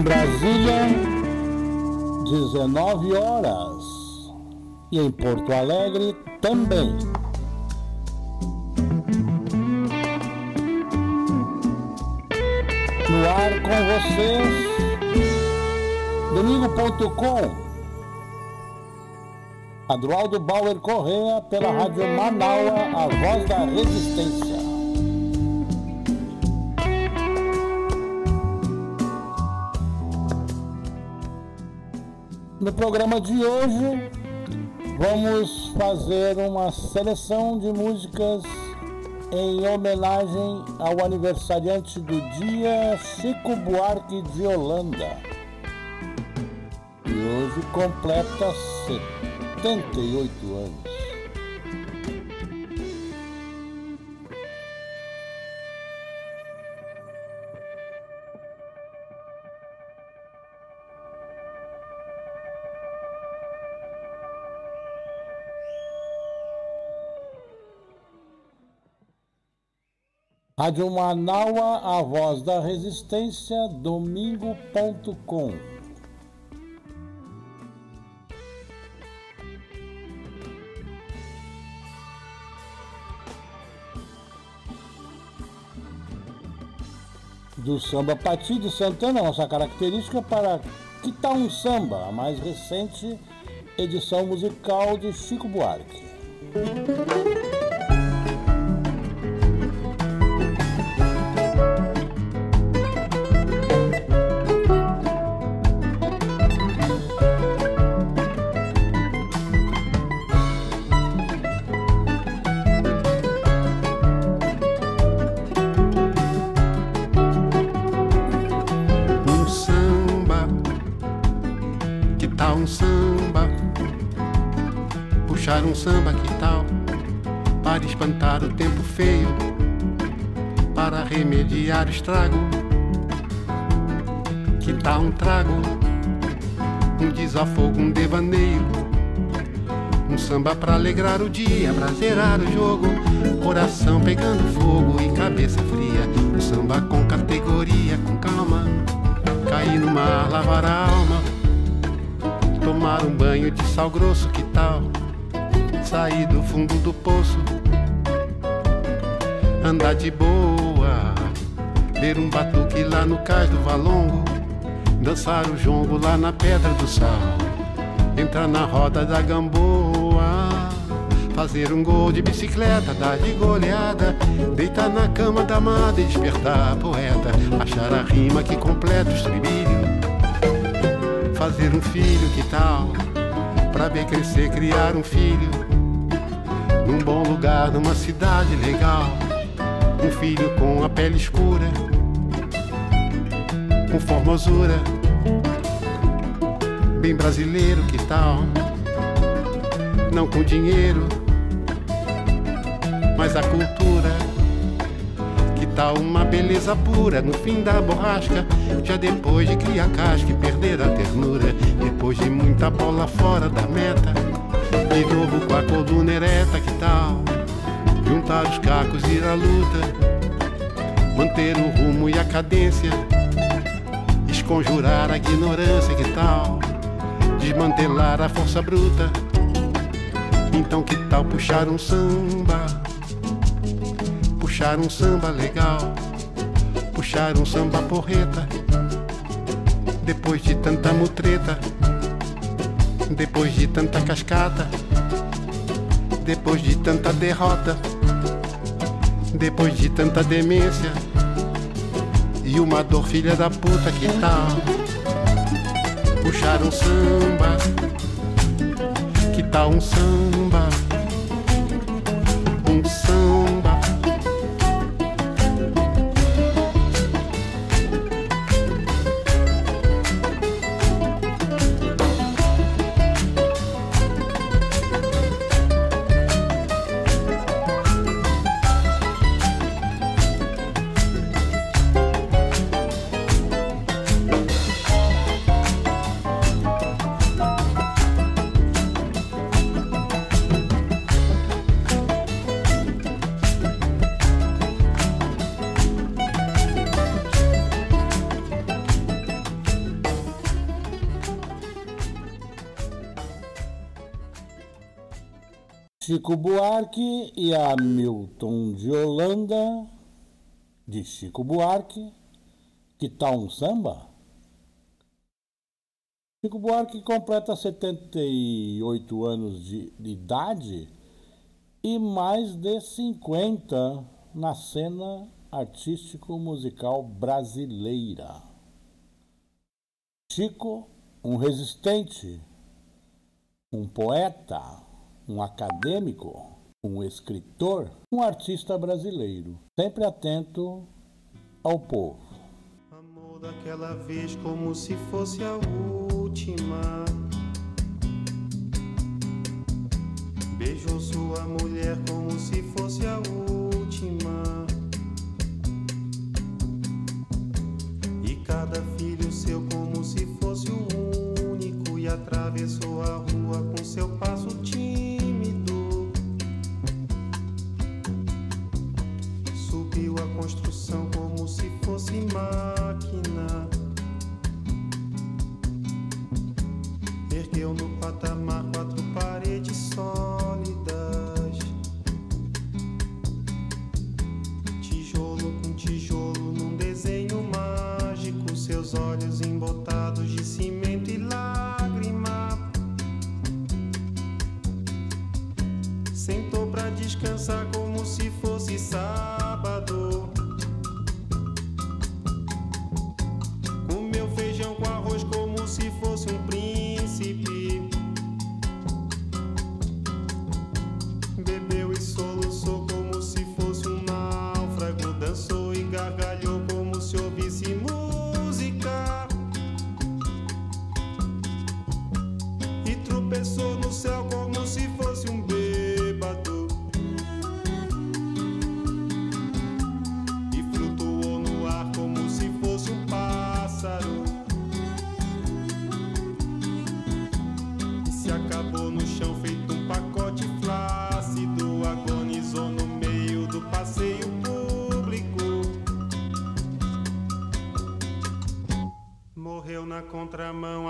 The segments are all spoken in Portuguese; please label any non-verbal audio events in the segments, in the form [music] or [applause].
Em Brasília, 19 horas. E em Porto Alegre também. No ar com vocês, domingo.com. Adroaldo Bauer Correa pela Rádio Manaua, a voz da resistência. No programa de hoje, vamos fazer uma seleção de músicas em homenagem ao aniversariante do dia, Chico Buarque de Holanda. E hoje completa 78 anos. Rádio Manaua, a voz da resistência, domingo.com. Do samba Pati de Santana, nossa característica para Que Tal um Samba, a mais recente edição musical de Chico Buarque. Alegrar o dia, pra zerar o jogo. Coração pegando fogo e cabeça fria. Um samba com categoria, com calma. Cair no mar, lavar a alma. Tomar um banho de sal grosso, que tal? sair do fundo do poço, andar de boa, ver um batuque lá no cais do Valongo, dançar o jongo lá na Pedra do Sal, entrar na roda da Gamboa, fazer um gol de bicicleta, dar de goleada, deitar na cama da amada e despertar poeta, achar a rima que completa o estribilho, fazer um filho, que tal? Pra ver crescer, criar um filho num bom lugar, numa cidade legal. Um filho com a pele escura, com formosura, bem brasileiro, que tal? Não com dinheiro, mas a cultura. Que tal uma beleza pura no fim da borrasca? Já depois de criar casca e perder a ternura, depois de muita bola fora da meta de novo com a coluna ereta, que tal? Juntar os cacos e ir à luta, manter o rumo e a cadência, esconjurar a ignorância, que tal? Desmantelar a força bruta. Então que tal puxar um samba? Puxar um samba legal, puxar um samba porreta. Depois de tanta mutreta, depois de tanta cascata, depois de tanta derrota, depois de tanta demência e uma dor filha da puta que tal puxar um samba, que tal um samba, Chico Buarque e Hamilton de Holanda, de Chico Buarque, que tal um samba? Chico Buarque completa 78 anos de, de idade e mais de 50 na cena artístico-musical brasileira. Chico, um resistente, um poeta, um acadêmico, um escritor, um artista brasileiro, sempre atento ao povo. Amor daquela vez como se fosse a última. Beijou sua mulher como se fosse a última. E cada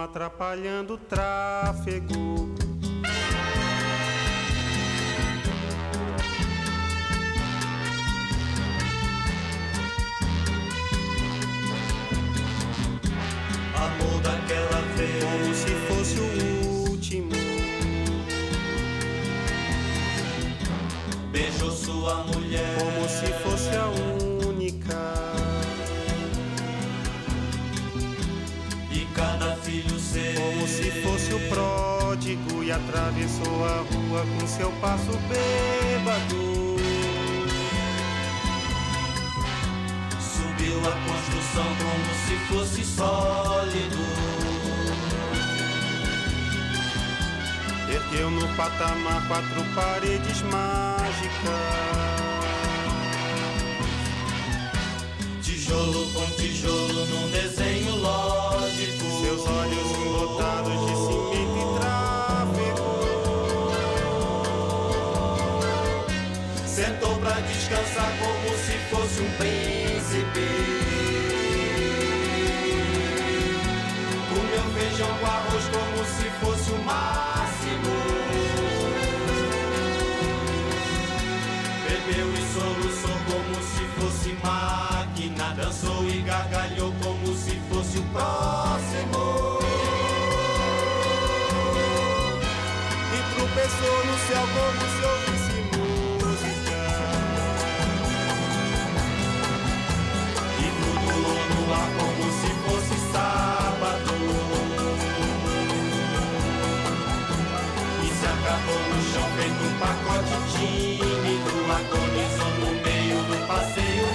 atrapalhando o tráfego. Passo bêbado. Subiu a construção como se fosse sólido. Ergueu no patamar quatro paredes mágicas. Príncipe. Comeu feijão com arroz como se fosse o máximo. Bebeu e soluçou como se fosse máquina dançou e gargalhou como se fosse o próximo. E tropeçou no céu como se ouvisse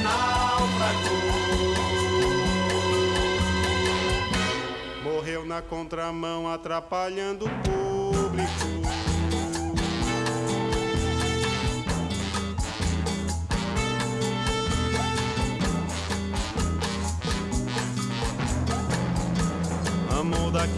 na Morreu na contramão, atrapalhando o público.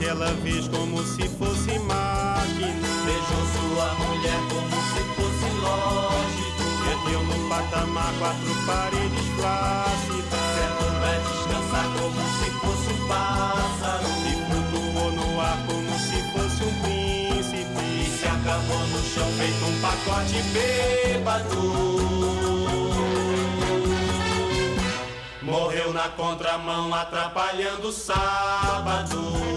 Daquela vez como se fosse máquina. Beijou sua mulher como se fosse lógico. Perdeu no patamar quatro paredes plácidas. Certo pra descansar como se fosse um pássaro. E flutuou no ar como se fosse um príncipe. E se acabou no chão feito um pacote bêbado. Morreu na contramão, atrapalhando o sábado.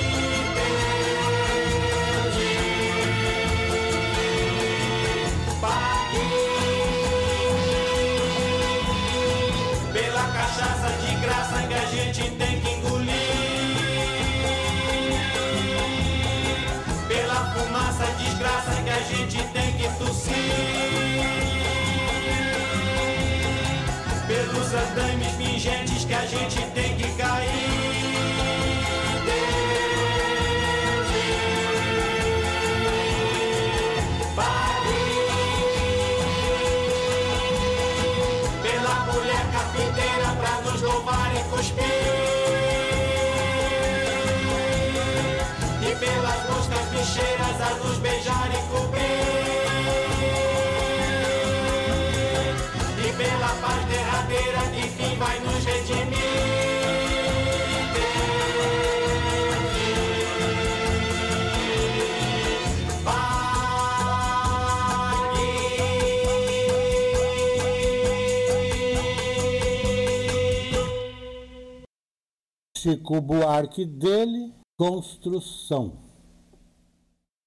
Gente tem que cair. Pela mulher carpinteira pra nos louvar e cuspir. E pelas moscas bicheiras Chico Buarque dele, Construção.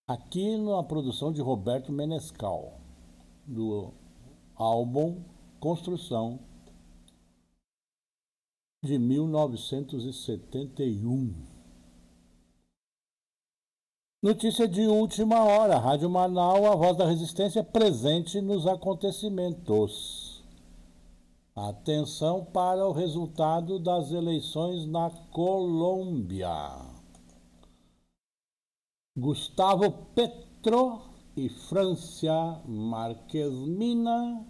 Aqui na produção de Roberto Menescal, do álbum Construção de 1971. Notícia de última hora. Rádio Manaus, a voz da resistência presente nos acontecimentos. Atenção para o resultado das eleições na Colômbia. Gustavo Petro e Francia Marques Mina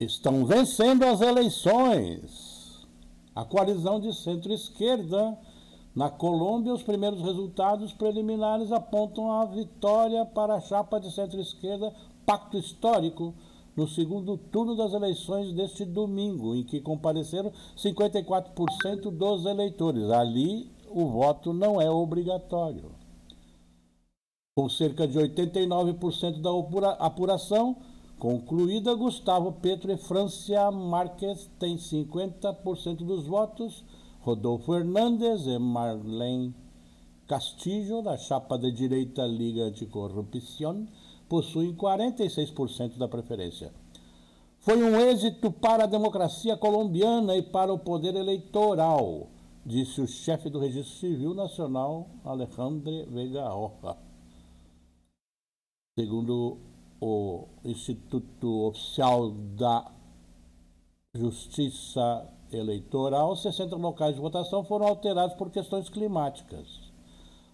estão vencendo as eleições. A coalizão de centro-esquerda na Colômbia, os primeiros resultados preliminares apontam a vitória para a chapa de centro-esquerda Pacto Histórico no segundo turno das eleições deste domingo, em que compareceram 54% dos eleitores. Ali, o voto não é obrigatório. Com cerca de 89% da apuração, Concluída, Gustavo Petro e Francia Marques têm 50% dos votos, Rodolfo Hernandes e Marlene Castillo, da chapa de direita Liga Anticorrupção, possuem 46% da preferência. Foi um êxito para a democracia colombiana e para o poder eleitoral, disse o chefe do Registro Civil Nacional, Alejandro Vega Roja. Segundo o Instituto Oficial da Justiça Eleitoral, 60 locais de votação foram alterados por questões climáticas.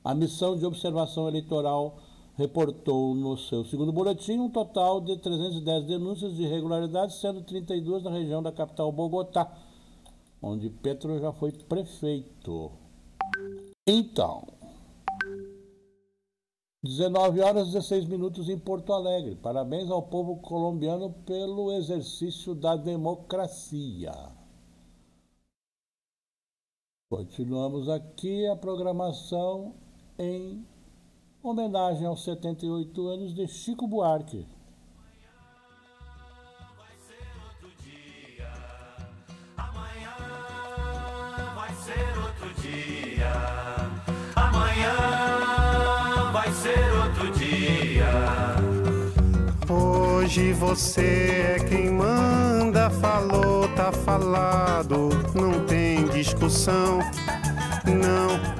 A missão de observação eleitoral reportou no seu segundo boletim um total de 310 denúncias de irregularidades, sendo 32 na região da capital Bogotá, onde Petro já foi prefeito. Então, 19 horas e 16 minutos em Porto Alegre. Parabéns ao povo colombiano pelo exercício da democracia. Continuamos aqui a programação em homenagem aos 78 anos de Chico Buarque. Hoje você é quem manda, falou, tá falado, não tem discussão, não.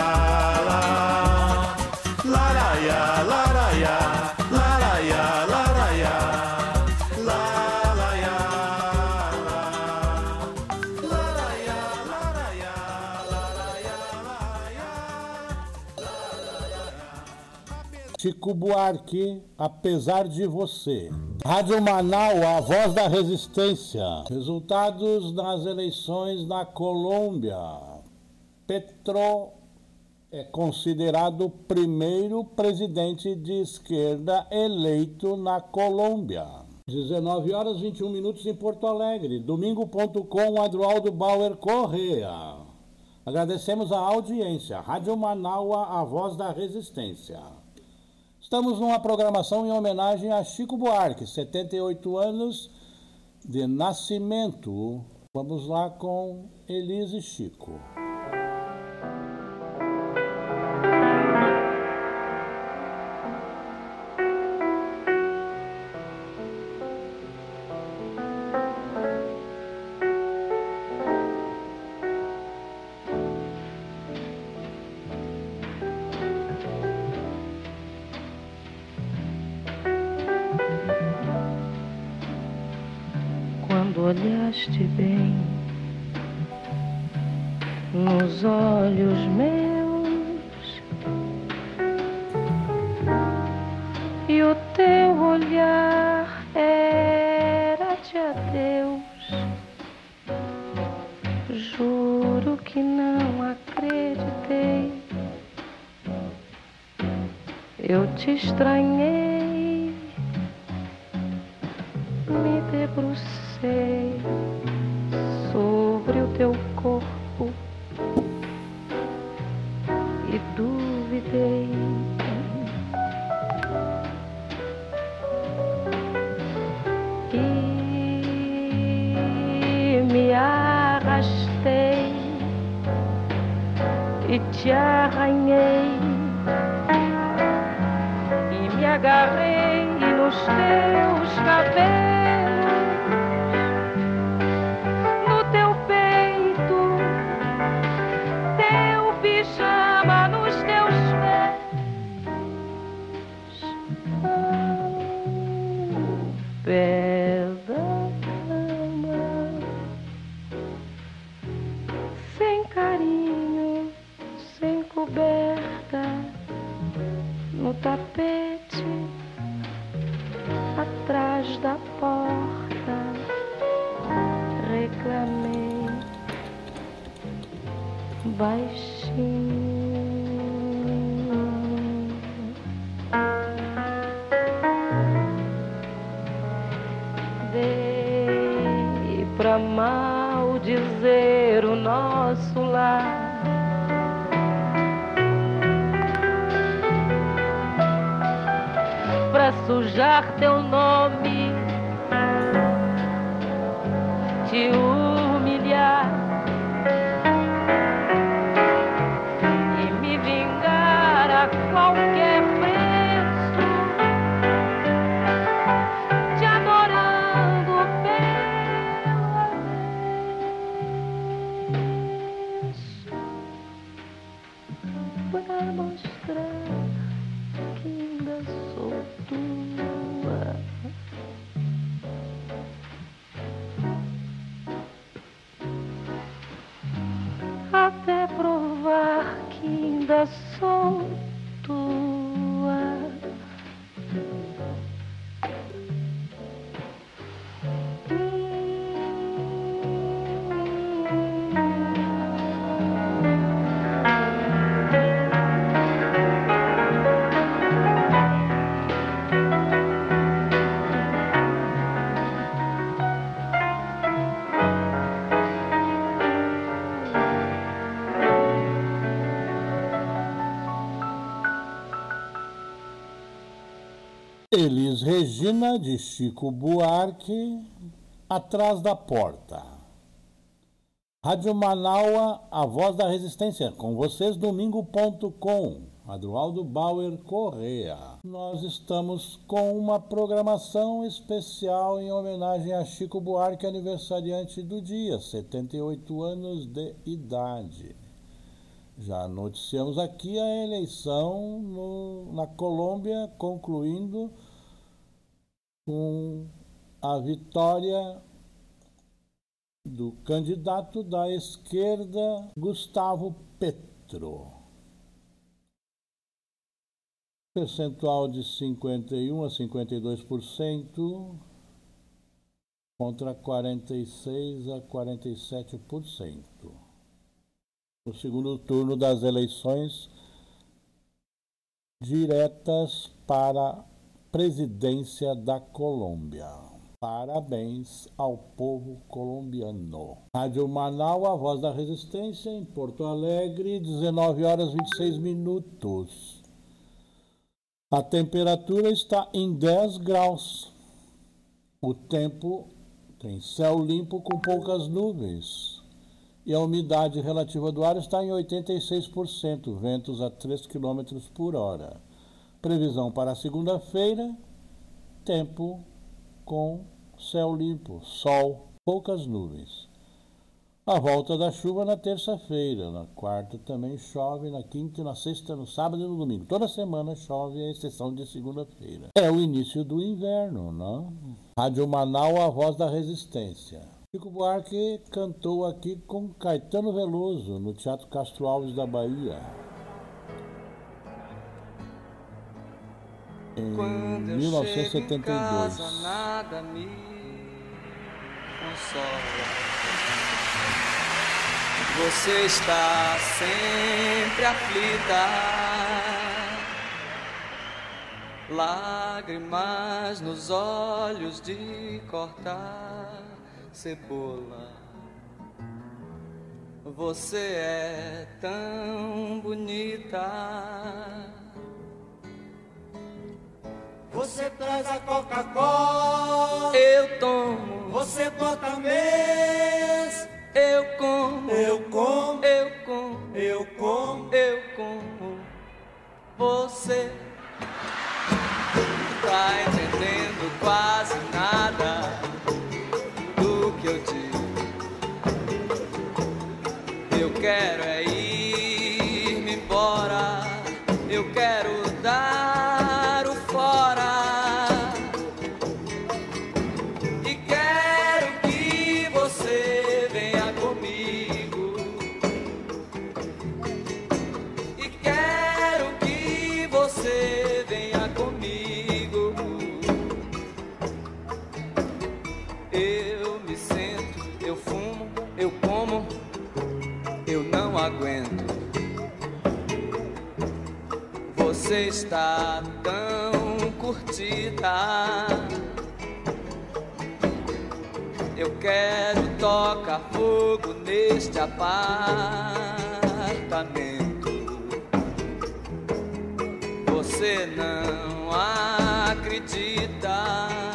Chico Buarque, apesar de você. Rádio Manaus, a voz da resistência. Resultados nas eleições na Colômbia. Petro é considerado o primeiro presidente de esquerda eleito na Colômbia. 19 horas 21 minutos em Porto Alegre. Domingo.com, Adroaldo Bauer Correa. Agradecemos a audiência. Rádio Manaua, a voz da resistência. Estamos numa programação em homenagem a Chico Buarque, 78 anos de nascimento. Vamos lá com Elise Chico. Elis Regina, de Chico Buarque, Atrás da Porta. Rádio Manaua, a voz da resistência, com vocês, domingo.com. Adroaldo Bauer Correa. Nós estamos com uma programação especial em homenagem a Chico Buarque, aniversariante do dia, 78 anos de idade. Já noticiamos aqui a eleição no- na Colômbia, concluindo com a vitória do candidato da esquerda, Gustavo Petro. Percentual de 51 a 52% contra 46 a 47% no segundo turno das eleições diretas para presidência da Colômbia. Parabéns ao povo colombiano. Rádio Manaus, a voz da resistência, em Porto Alegre, 19 horas 26 minutos. A temperatura está em 10 graus. O tempo tem céu limpo com poucas nuvens e a umidade relativa do ar está em 86%, ventos a 3 km por hora. Previsão para segunda-feira: tempo com céu limpo, sol, poucas nuvens. A volta da chuva na terça-feira, na quarta também chove, na quinta, na sexta, no sábado e no domingo. Toda semana chove, à exceção de segunda-feira. É o início do inverno, não? Rádio Manaus, a voz da resistência. Chico Buarque cantou aqui com Caetano Veloso no Teatro Castro Alves da Bahia. Em Quando eu chego em casa, 1972. nada me consola. Você está sempre aflita. Lágrimas nos olhos de cortar cebola. Você é tão bonita. Você traz a Coca-Cola, Eu tomo, você bota mês, eu como, eu como. eu como. eu como, eu como você. Tá entendendo quase nada quero é Você está tão curtida. Eu quero tocar fogo neste apartamento. Você não acredita.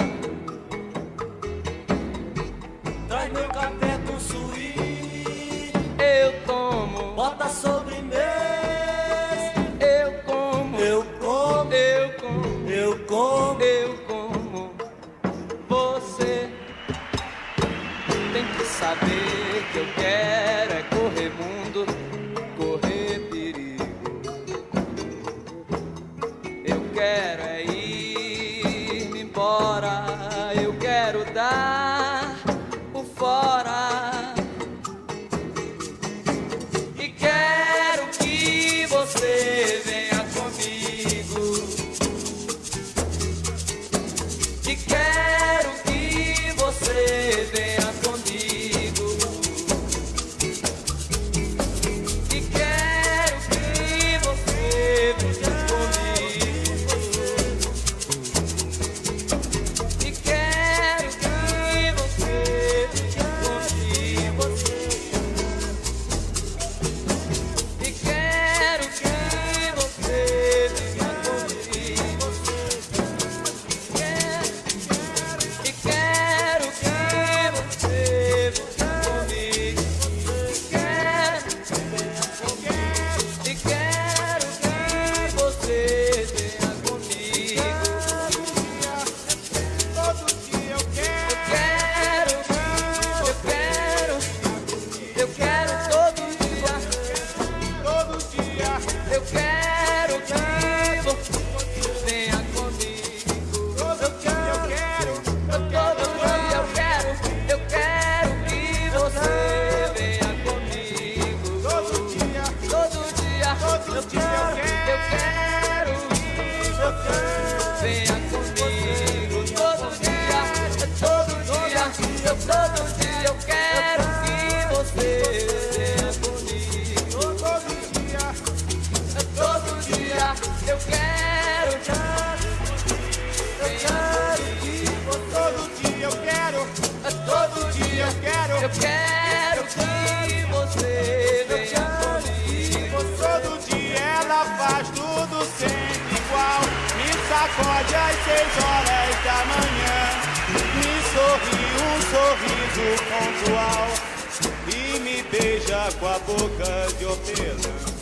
Com a boca de hortelã.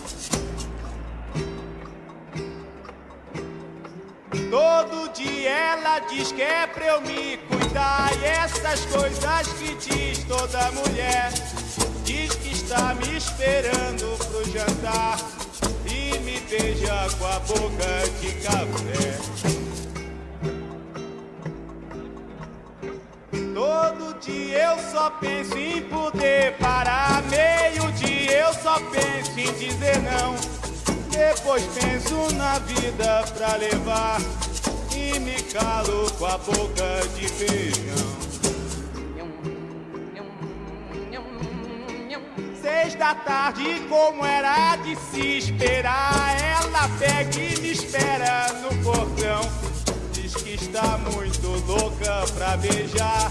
Todo dia ela diz que é pra eu me cuidar. E essas coisas que diz toda mulher. Diz que está me esperando pro jantar. E me beija com a boca de café. Todo dia eu só penso em poder parar. Meio dia eu só penso em dizer não. Depois penso na vida pra levar. E me calo com a boca de feijão. Seis da tarde, como era de se esperar, ela pega e me espera no portão. Diz que está muito louca pra beijar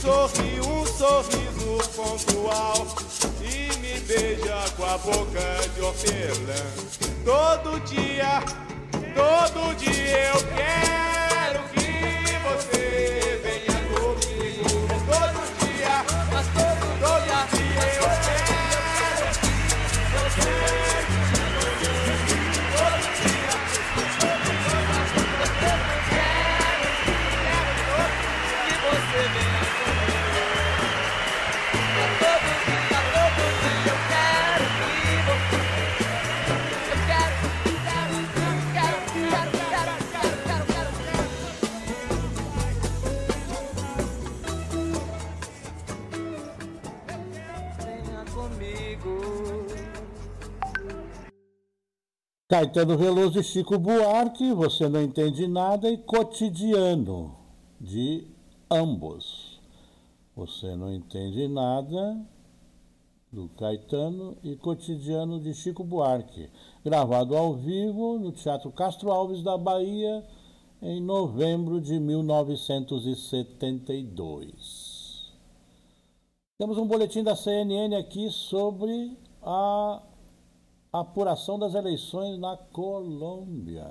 Sorri um sorriso pontual. E me beija com a boca de hortelã. Todo dia, todo dia eu quero Caetano Veloso e Chico Buarque, Você Não Entende Nada e Cotidiano, de ambos. Você Não Entende Nada, do Caetano, e Cotidiano, de Chico Buarque, gravado ao vivo no Teatro Castro Alves da Bahia, em novembro de 1972. Temos um boletim da CNN aqui sobre a apuração das eleições na Colômbia.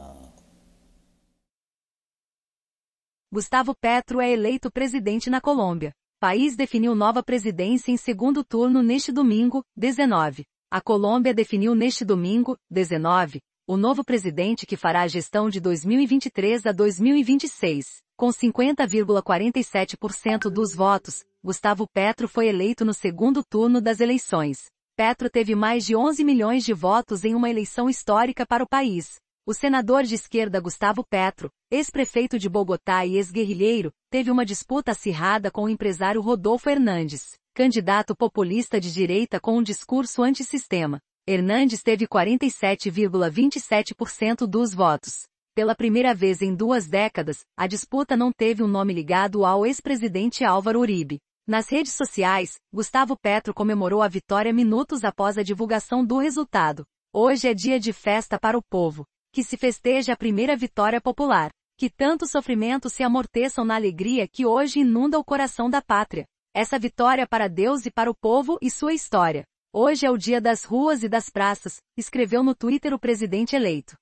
Gustavo Petro é eleito presidente na Colômbia. País definiu nova presidência em segundo turno neste domingo, 19. A Colômbia definiu neste domingo, 19, o novo presidente que fará a gestão de 2023 a 2026. Com 50,47% dos votos, Gustavo Petro foi eleito no segundo turno das eleições. Petro teve mais de 11 milhões de votos em uma eleição histórica para o país. O senador de esquerda Gustavo Petro, ex-prefeito de Bogotá e ex-guerrilheiro, teve uma disputa acirrada com o empresário Rodolfo Hernandes, candidato populista de direita com um discurso antissistema. Hernandes teve 47,27% dos votos. Pela primeira vez em duas décadas, a disputa não teve um nome ligado ao ex-presidente Álvaro Uribe. Nas redes sociais, Gustavo Petro comemorou a vitória minutos após a divulgação do resultado. Hoje é dia de festa para o povo. Que se festeje a primeira vitória popular. Que tantos sofrimentos se amorteçam na alegria que hoje inunda o coração da pátria. Essa vitória para Deus e para o povo e sua história. Hoje é o dia das ruas e das praças, escreveu no Twitter o presidente eleito.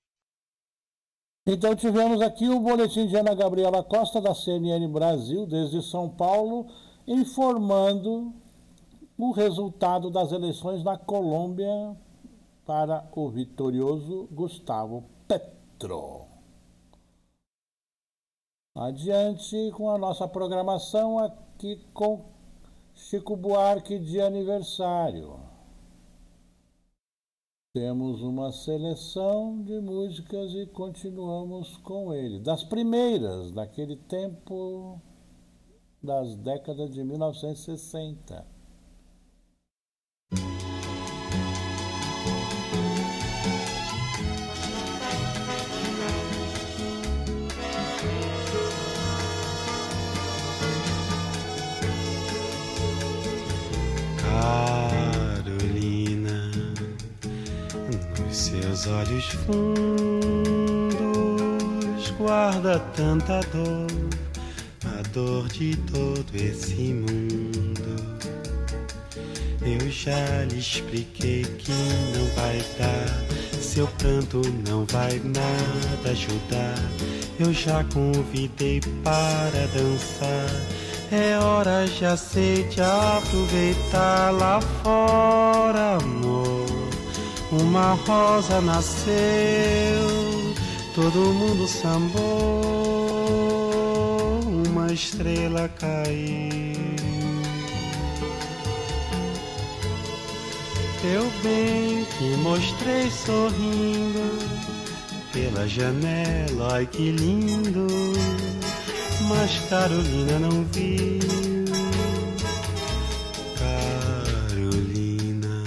Então tivemos aqui o boletim de Ana Gabriela Costa da CNN Brasil, desde São Paulo, informando o resultado das eleições na Colômbia para o vitorioso Gustavo Petro. Adiante com a nossa programação aqui com Chico Buarque de aniversário. Temos uma seleção de músicas e continuamos com ele. Das primeiras, daquele tempo das décadas de 1960. Carolina, nos seus olhos fundos guarda tanta dor, dor de todo esse mundo. Eu já lhe expliquei que não vai dar, seu pranto não vai nada ajudar. Eu já convidei para dançar. É hora, já sei, de aproveitar lá fora, amor. Uma rosa nasceu, todo mundo sambou, estrela caiu. Eu bem que mostrei sorrindo pela janela, ai que lindo. Mas Carolina não viu. Carolina,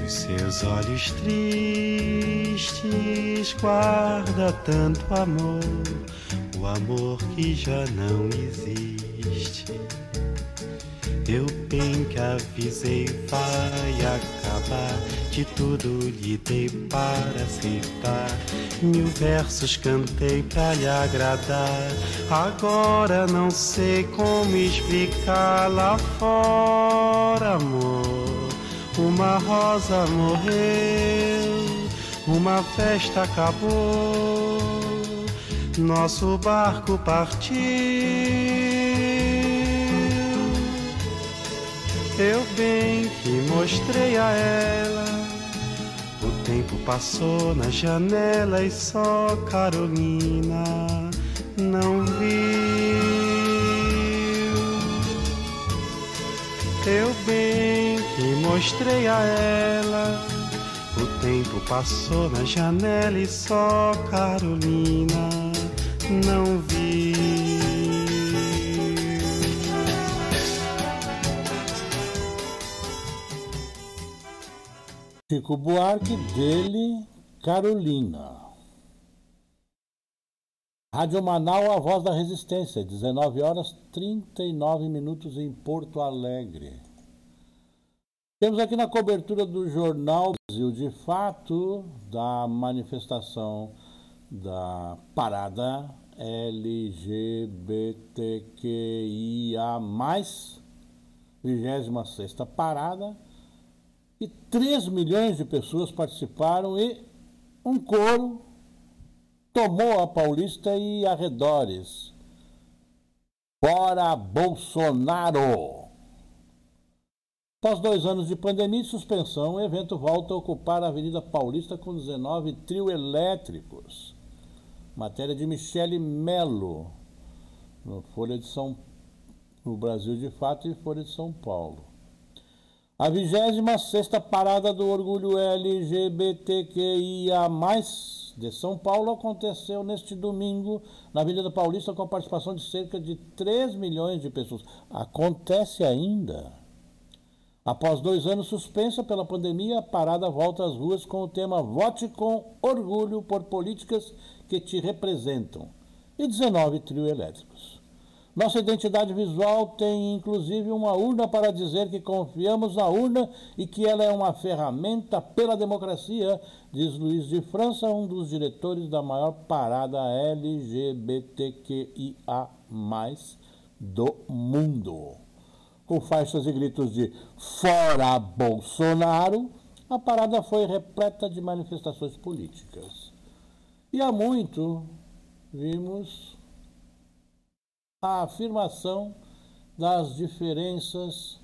nos seus olhos tristes guarda tanto amor, o amor que já não existe. Deu bem que avisei, vai acabar. De tudo lhe dei para aceitar. Mil versos cantei pra lhe agradar. Agora não sei como explicar lá fora, amor. Uma rosa morreu, uma festa acabou, nosso barco partiu. Eu bem que mostrei a ela. O tempo passou na janela e só Carolina não viu. Eu bem que mostrei a ela. Tempo passou na janela e só Carolina não viu. Chico Buarque, dele, Carolina. Rádio Manaus, a voz da resistência, 19 horas 39 minutos em Porto Alegre. Temos aqui na cobertura do Jornal Brasil de Fato, da manifestação da parada LGBTQIA+, 26 parada, e 3 milhões de pessoas participaram e um coro tomou a Paulista e arredores. Fora Bolsonaro! Após dois anos de pandemia e suspensão, o evento volta a ocupar a Avenida Paulista com 19 trio elétricos. Matéria de Michele Melo, no Folha de São no Brasil de Fato e Folha de São Paulo. A 26 parada do orgulho LGBTQIA+, de São Paulo aconteceu neste domingo na Avenida Paulista com a participação de cerca de 3 milhões de pessoas. Acontece ainda. Após dois anos suspensa pela pandemia, a parada volta às ruas com o tema Vote com Orgulho por Políticas que te representam e 19 trio elétricos. Nossa identidade visual tem inclusive uma urna para dizer que confiamos na urna e que ela é uma ferramenta pela democracia, diz Luiz de França, um dos diretores da maior parada LGBTQIA do mundo. Com faixas e gritos de Fora Bolsonaro, a parada foi repleta de manifestações políticas. E há muito vimos a afirmação das diferenças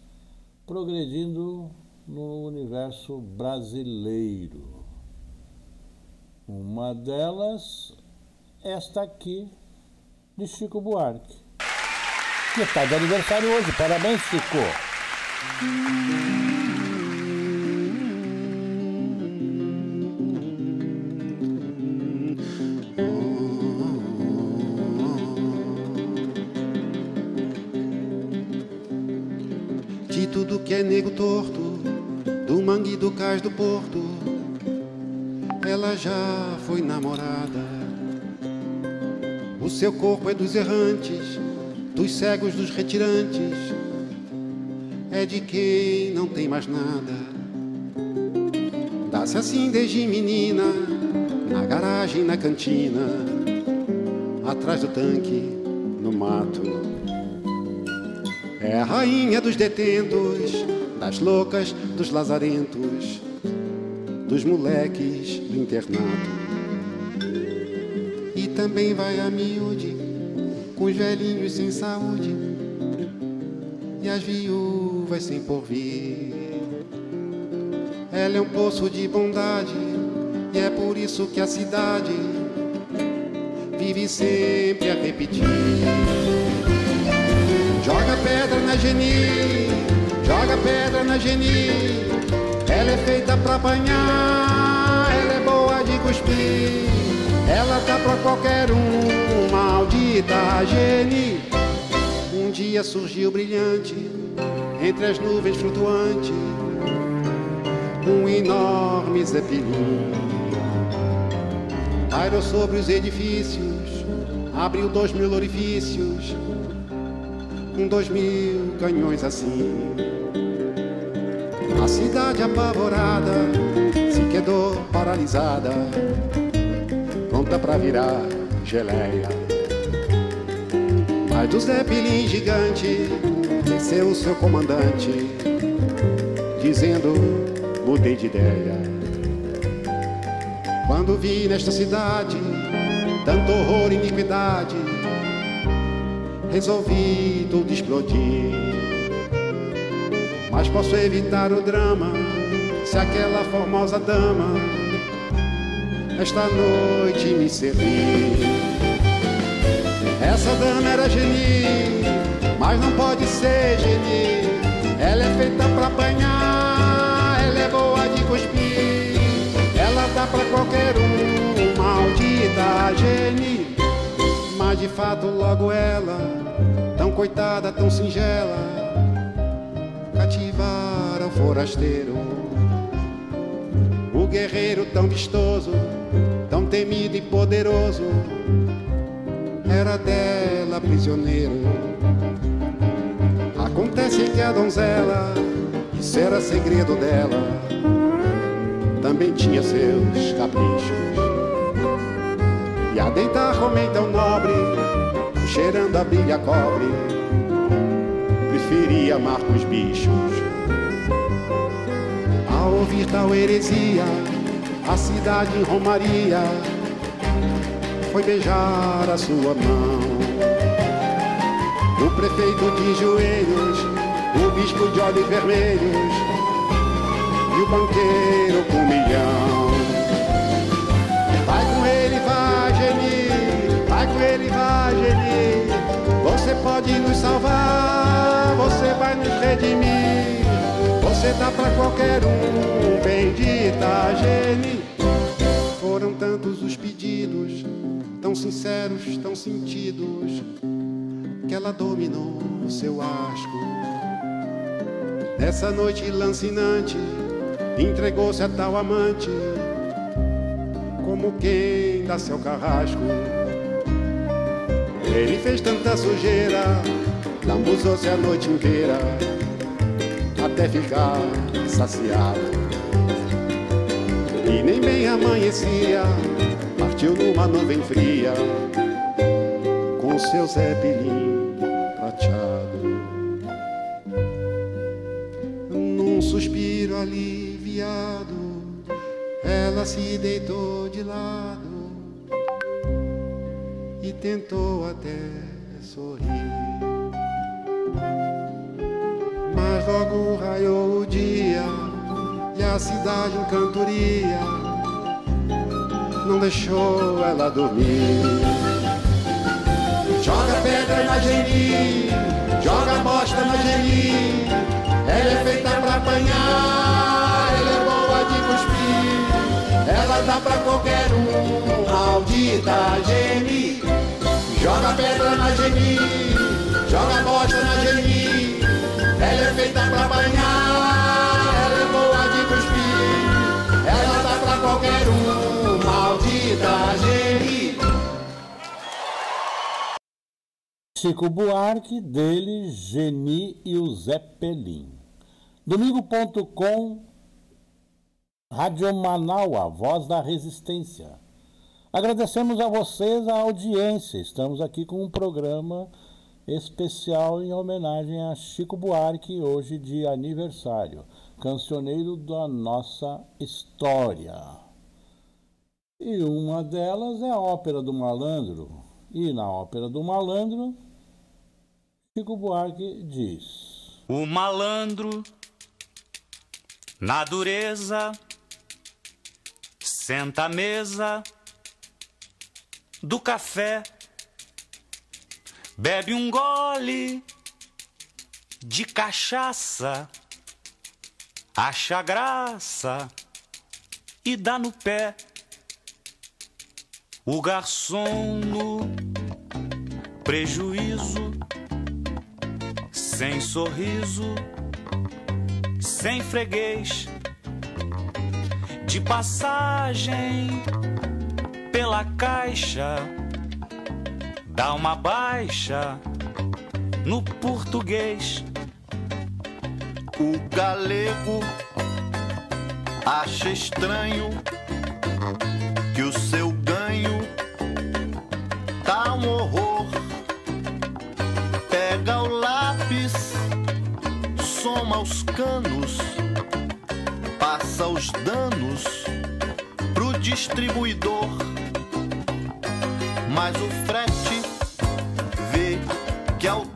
progredindo no universo brasileiro. Uma delas, esta aqui, de Chico Buarque, que está de aniversário hoje. Parabéns, Chico! De tudo que é nego torto, do mangue do cais do porto, ela já foi namorada. O seu corpo é dos errantes, dos cegos, dos retirantes, é de quem não tem mais nada. Dá-se assim desde menina, na garagem, na cantina, atrás do tanque, no mato. É a rainha dos detentos, das loucas, dos lazarentos, dos moleques do internato. E também vai a miúde, com os velhinhos sem saúde, e as viúvas sem porvir. Ela é um poço de bondade, e é por isso que a cidade vive sempre a repetir. Joga pedra na Geni, joga pedra na Geni. Ela é feita pra apanhar, ela é boa de cuspir. Ela tá pra qualquer um, maldita Geni. Um dia surgiu brilhante, entre as nuvens flutuante, um enorme zeppelin. Pairou sobre os edifícios, abriu dois mil orifícios com dois mil canhões assim. A cidade apavorada se quedou paralisada, pronta pra virar geleia. Mas do Zeppelin gigante desceu o seu comandante, dizendo: mudei de ideia. Quando vi nesta cidade tanto horror e iniquidade, resolvi tudo explodir. Mas posso evitar o drama se aquela formosa dama esta noite me servir. Essa dama era geni, mas não pode ser geni. Ela é feita pra apanhar, ela é boa de cuspir. Ela dá pra qualquer um, maldita geni. Mas de fato logo ela, tão coitada, tão singela, cativara o forasteiro. O guerreiro tão vistoso, tão temido e poderoso, era dela prisioneiro. Acontece que a donzela, isso era segredo dela, também tinha seus caprichos. E a deitar homem tão nobre, cheirando a brilha cobre, preferia amar com os bichos. Ouvir tal heresia, a cidade em Romaria foi beijar a sua mão. O prefeito de joelhos, o bispo de olhos vermelhos e o banqueiro com milhão. Vai com ele, vai, Geni, vai com ele, vai, Geni. Você pode nos salvar, você vai nos redimir. Você dá pra qualquer um, bendita Geni. Foram tantos os pedidos, tão sinceros, tão sentidos, que ela dominou o seu asco. Nessa noite lancinante, entregou-se a tal amante, como quem dá seu carrasco. Ele fez tanta sujeira, lambuzou-se a noite inteira, até ficar saciado. E nem bem amanhecia, partiu numa nuvem fria, com seu zeppelin prateado. Num suspiro aliviado, ela se deitou de lado e tentou até sorrir. Logo raiou o dia e a cidade em cantoria não deixou ela dormir. Joga pedra na geni, joga bosta na geni. Ela é feita pra apanhar, ela é boa de cuspir. Ela dá pra qualquer um, maldita geni. Joga pedra na geni, joga bosta na geni. Chico Buarque, dele, Geni e o Zeppelin. Domingo.com, Rádio Manaua, Voz da Resistência. Agradecemos a vocês a audiência. Estamos aqui com um programa especial em homenagem a Chico Buarque, hoje de aniversário, cancioneiro da nossa história. E uma delas é a Ópera do Malandro. E na Ópera do Malandro, Chico Buarque diz: O malandro, na dureza, senta à mesa do café, bebe um gole de cachaça, acha graça e dá no pé. O garçom no prejuízo, sem sorriso, sem freguês, de passagem pela caixa, dá uma baixa no português. O galego acha estranho que o seu ganho tá um horror. soma os canos, passa os danos pro distribuidor. Mas o frete vê que ao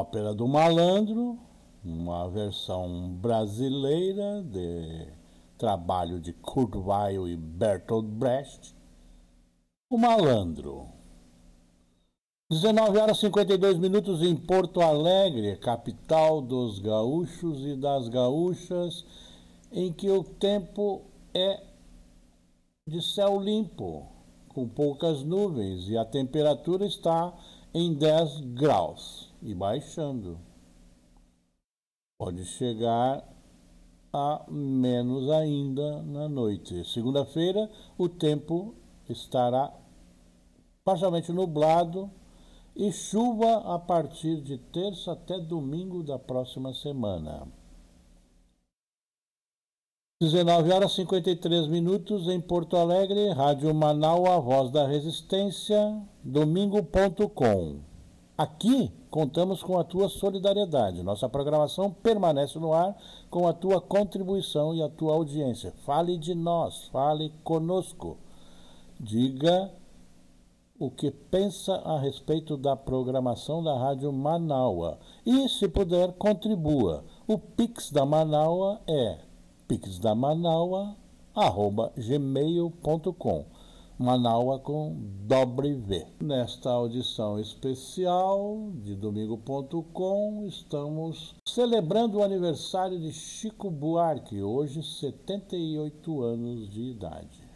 Ópera do Malandro, uma versão brasileira de trabalho de Kurt Weill e Bertolt Brecht. O Malandro. 19 horas 52 minutos em Porto Alegre, capital dos gaúchos e das gaúchas, em que o tempo é de céu limpo, com poucas nuvens e a temperatura está em 10 graus e baixando. Pode chegar a menos ainda na noite. Segunda-feira, o tempo estará parcialmente nublado e chuva a partir de terça até domingo da próxima semana. 19 horas 53 minutos em Porto Alegre, Rádio Manaus, a voz da resistência, domingo.com. Aqui contamos com a tua solidariedade. Nossa programação permanece no ar com a tua contribuição e a tua audiência. Fale de nós, fale conosco. Diga o que pensa a respeito da programação da Rádio Manaua e, se puder, contribua. O Pix da Manaua é pixdamanaua.gmail.com Manaua com dobre V. Nesta audição especial de domingo.com, estamos celebrando o aniversário de Chico Buarque, hoje 78 anos de idade.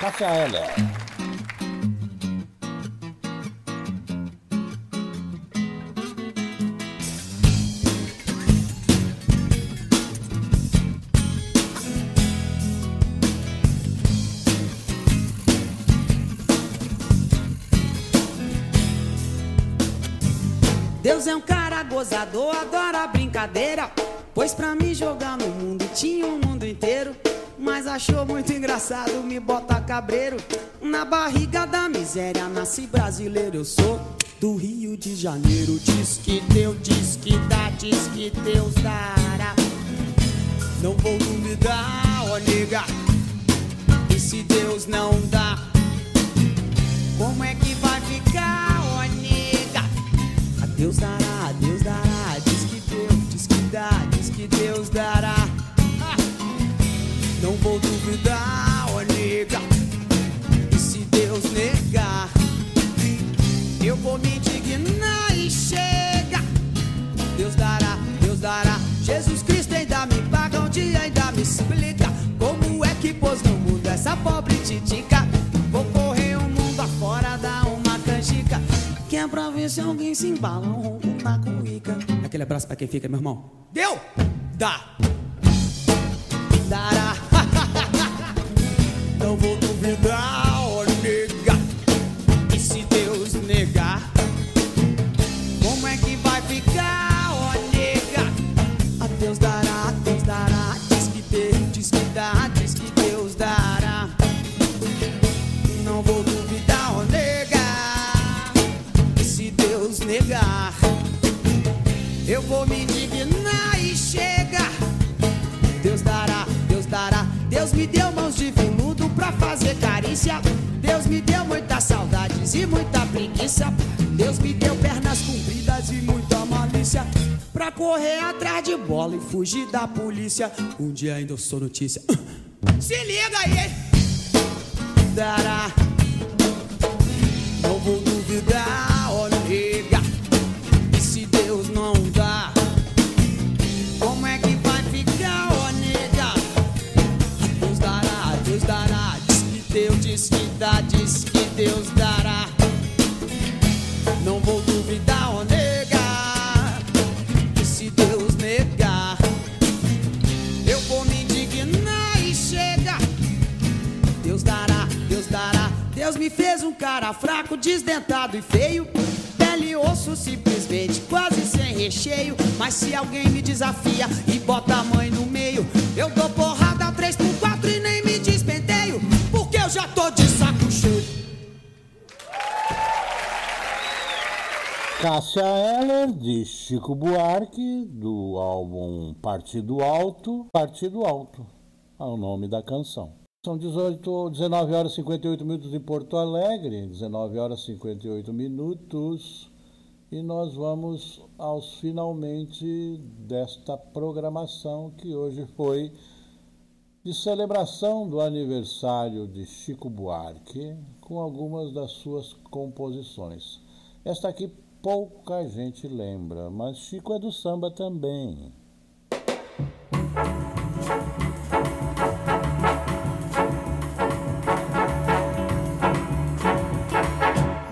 Cássia Heller. Deus é um cara gozador, adora brincadeira. Pois pra me jogar no mundo tinha o mundo inteiro. Mas achou muito engraçado me botar cabreiro. Na barriga da miséria, nasci brasileiro, eu sou do Rio de Janeiro. Diz que Deus, diz que dá, diz que Deus dará. Não vou duvidar, ó nega. E se Deus não dá, como é que vai ficar, Deus dará, Deus dará. Diz que Deus, diz que dá, diz que Deus dará. Não vou duvidar, ó nega. E se Deus negar, eu vou me indignar e chega. Deus dará, Deus dará. Jesus Cristo ainda me paga um dia, ainda me explica como é que pôs no mundo essa pobre pra ver se alguém se embala, um ronco na cuíca. Aquele abraço pra quem fica, meu irmão. Deu? Dá. Dará. [laughs] Não vou duvidar, muita preguiça. Deus me deu pernas compridas e muita malícia. Pra correr atrás de bola e fugir da polícia. Um dia ainda eu sou notícia. [coughs] Se liga aí, hein? Dará. Não vou duvidar, ó nega. E se Deus não dá? Como é que vai ficar, ó nega? Deus dará, Deus dará. Diz que Deus diz que dá, diz que Deus dará. Não vou duvidar, ó nega. E se Deus negar, eu vou me indignar e chega. Deus dará, Deus dará. Deus me fez um cara fraco, desdentado e feio. Pele e osso simplesmente, quase sem recheio. Mas se alguém me desafia e bota a mãe no meio, eu dou porrada 3 por 4 e nem me despenteio. Porque eu já tô de Cássia Eller, de Chico Buarque, do álbum Partido Alto. Partido Alto é o nome da canção. São 18, 19 horas e 58 minutos em Porto Alegre, 19 horas e 58 minutos. E nós vamos aos finalmente desta programação que hoje foi de celebração do aniversário de Chico Buarque, com algumas das suas composições. Esta aqui pouca gente lembra, mas Chico é do samba também.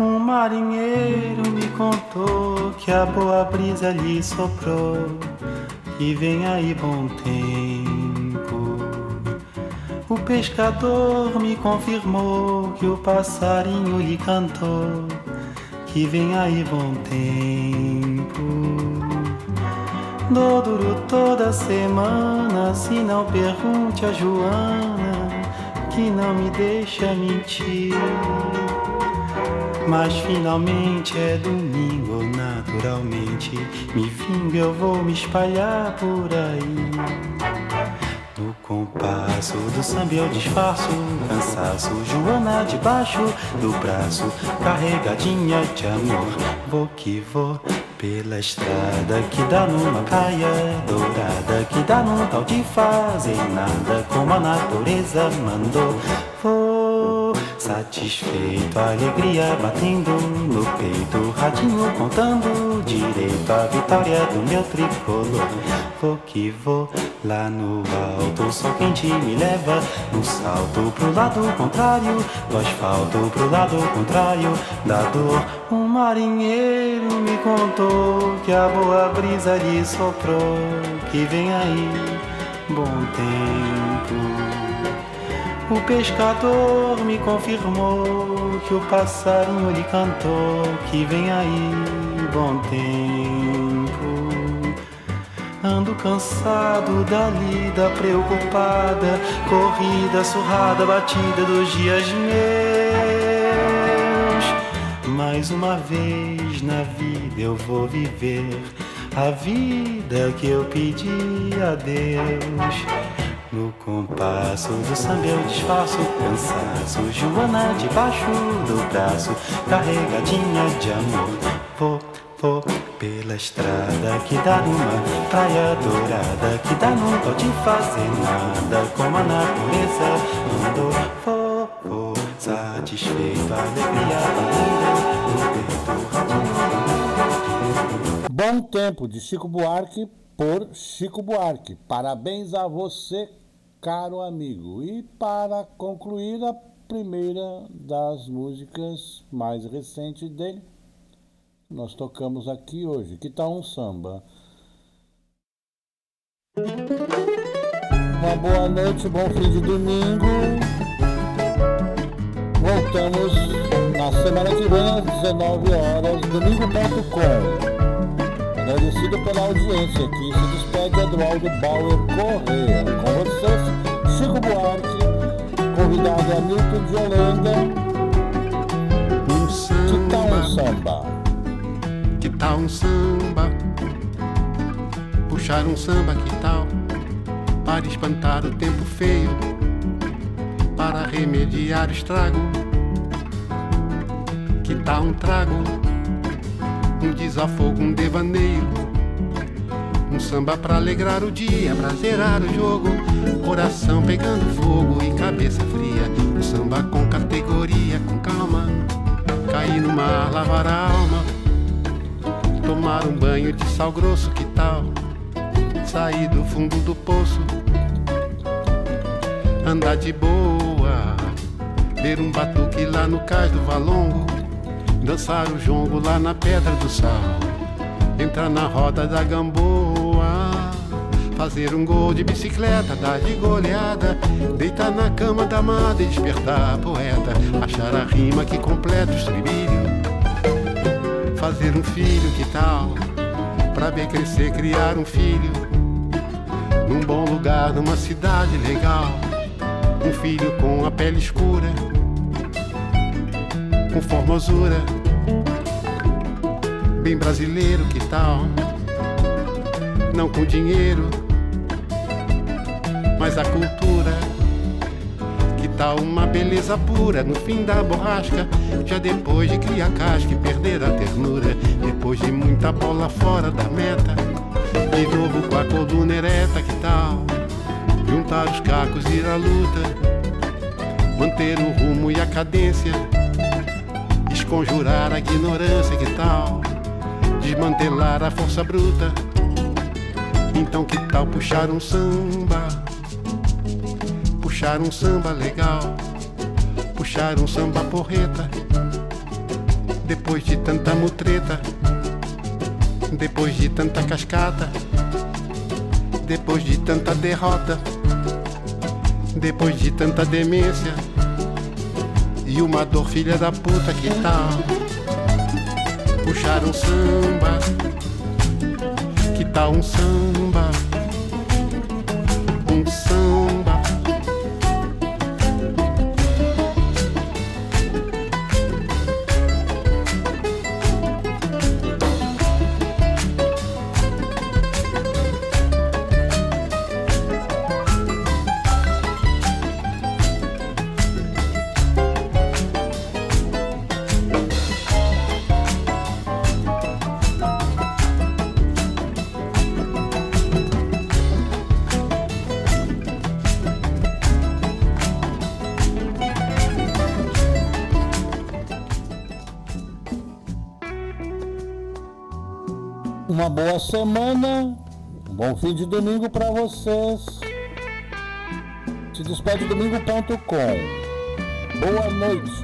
Um marinheiro me contou que a boa brisa lhe soprou e vem aí bom tempo. O pescador me confirmou que o passarinho lhe cantou que vem aí bom tempo. Dou duro toda semana, se não pergunte a Joana, que não me deixa mentir. Mas finalmente é domingo, naturalmente. Me vingo, eu vou me espalhar por aí. No compasso do samba eu disfarço cansaço. Joana debaixo do braço, carregadinha de amor. Vou que vou pela estrada que dá numa praia dourada, que dá num tal de fazer nada, como a natureza mandou. Vou satisfeito, alegria batendo no peito, ratinho contando direito a vitória do meu tricolor. Vou que vou lá no alto, o sol quente me leva no salto pro lado contrário do asfalto, pro lado contrário da dor. Um marinheiro me contou que a boa brisa lhe soprou, que vem aí bom tempo. O pescador me confirmou que o passarinho lhe cantou que vem aí bom tempo. Ando cansado da lida, preocupada, corrida, surrada, batida dos dias meus. Mais uma vez na vida eu vou viver a vida que eu pedi a Deus. No compasso do samba eu disfarço cansaço Joana debaixo do braço Carregadinha de amor Vou, vou pela estrada Que dá numa praia dourada Que dá num pode fazer nada Como a natureza mandou Vou, vou satisfeito Alegria Bom tempo de Chico Buarque por Chico Buarque. Parabéns a você, caro amigo. E para concluir, a primeira das músicas mais recentes dele, nós tocamos aqui hoje. Que tal um samba? Uma boa noite, bom fim de domingo. Voltamos na semana que vem às 19 horas, domingo.com. Agradecido pela audiência aqui, se despede Eduardo Bauer Correia. Com vocês, Chico Buarque, convidado Hamilton de Holanda. Que tal um samba, tal um samba? Puxar um samba, que tal? Para espantar o tempo feio, para remediar o estrago. Que tal um trago? um desafogo, um devaneio. Um samba pra alegrar o dia, pra zerar o jogo. Coração pegando fogo e cabeça fria. Um samba com categoria, com calma. Cair no mar, lavar a alma. Tomar um banho de sal grosso, que tal? Sair do fundo do poço. Andar de boa. Ver um batuque lá no cais do Valongo dançar o jongo lá na pedra do sal, entrar na roda da gamboa, fazer um gol de bicicleta, dar de goleada, deitar na cama da amada e despertar a poeta, achar a rima que completa o estribilho, fazer um filho, que tal? Pra ver crescer, criar um filho, num bom lugar, numa cidade legal, um filho com a pele escura com formosura, bem brasileiro, que tal? Não com dinheiro, mas a cultura. Uma beleza pura no fim da borrasca? Já depois de criar casca e perder a ternura, depois de muita bola fora da meta, de novo com a coluna ereta, que tal? Juntar os cacos e ir à luta, manter o rumo e a cadência conjurar a ignorância, que tal? Desmantelar a força bruta. Então que tal puxar um samba? Puxar um samba legal. Puxar um samba porreta. Depois de tanta mutreta. Depois de tanta cascata. Depois de tanta derrota. Depois de tanta demência e uma dor filha da puta que tal puxar um samba que tal um samba um samba boa semana, um bom fim de domingo para vocês. Se despede domingo.com. Boa noite.